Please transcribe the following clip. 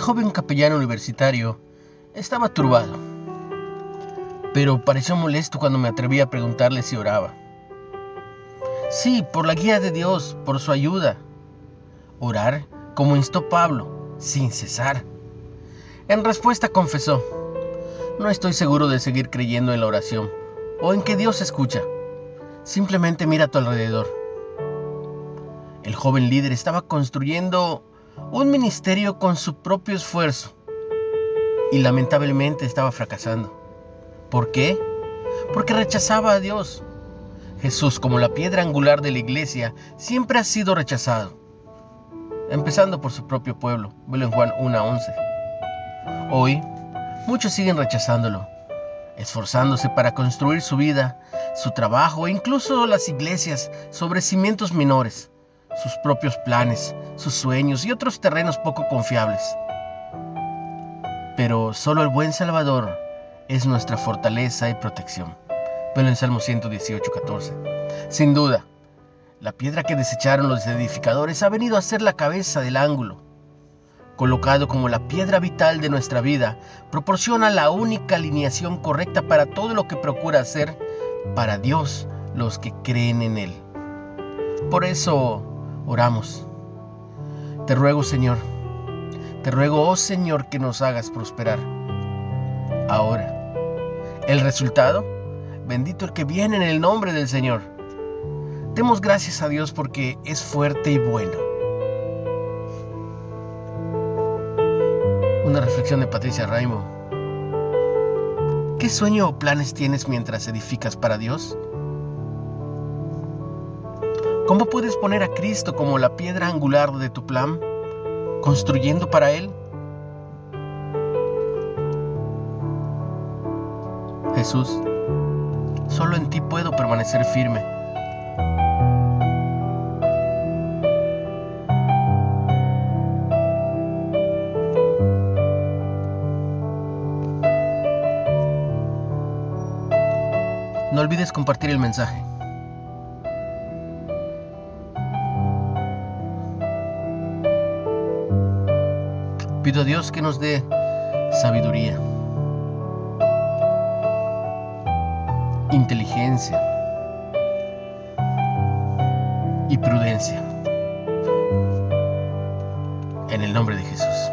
joven capellán universitario estaba turbado, pero pareció molesto cuando me atreví a preguntarle si oraba. Sí, por la guía de Dios, por su ayuda. Orar, como instó Pablo, sin cesar. En respuesta confesó, no estoy seguro de seguir creyendo en la oración o en que Dios escucha. Simplemente mira a tu alrededor. El joven líder estaba construyendo un ministerio con su propio esfuerzo y lamentablemente estaba fracasando. ¿Por qué? Porque rechazaba a Dios. Jesús, como la piedra angular de la iglesia, siempre ha sido rechazado, empezando por su propio pueblo. Velo en Juan 1.11. Hoy, muchos siguen rechazándolo, esforzándose para construir su vida, su trabajo e incluso las iglesias sobre cimientos menores sus propios planes, sus sueños y otros terrenos poco confiables. Pero solo el buen Salvador es nuestra fortaleza y protección. Velo en Salmo 118, 14. Sin duda, la piedra que desecharon los edificadores ha venido a ser la cabeza del ángulo. Colocado como la piedra vital de nuestra vida, proporciona la única alineación correcta para todo lo que procura hacer para Dios los que creen en Él. Por eso, Oramos. Te ruego, Señor, te ruego, oh Señor, que nos hagas prosperar. Ahora, el resultado, bendito el que viene en el nombre del Señor. Demos gracias a Dios porque es fuerte y bueno. Una reflexión de Patricia Raimo. ¿Qué sueño o planes tienes mientras edificas para Dios? ¿Cómo puedes poner a Cristo como la piedra angular de tu plan, construyendo para Él? Jesús, solo en ti puedo permanecer firme. No olvides compartir el mensaje. Pido a Dios que nos dé sabiduría, inteligencia y prudencia. En el nombre de Jesús.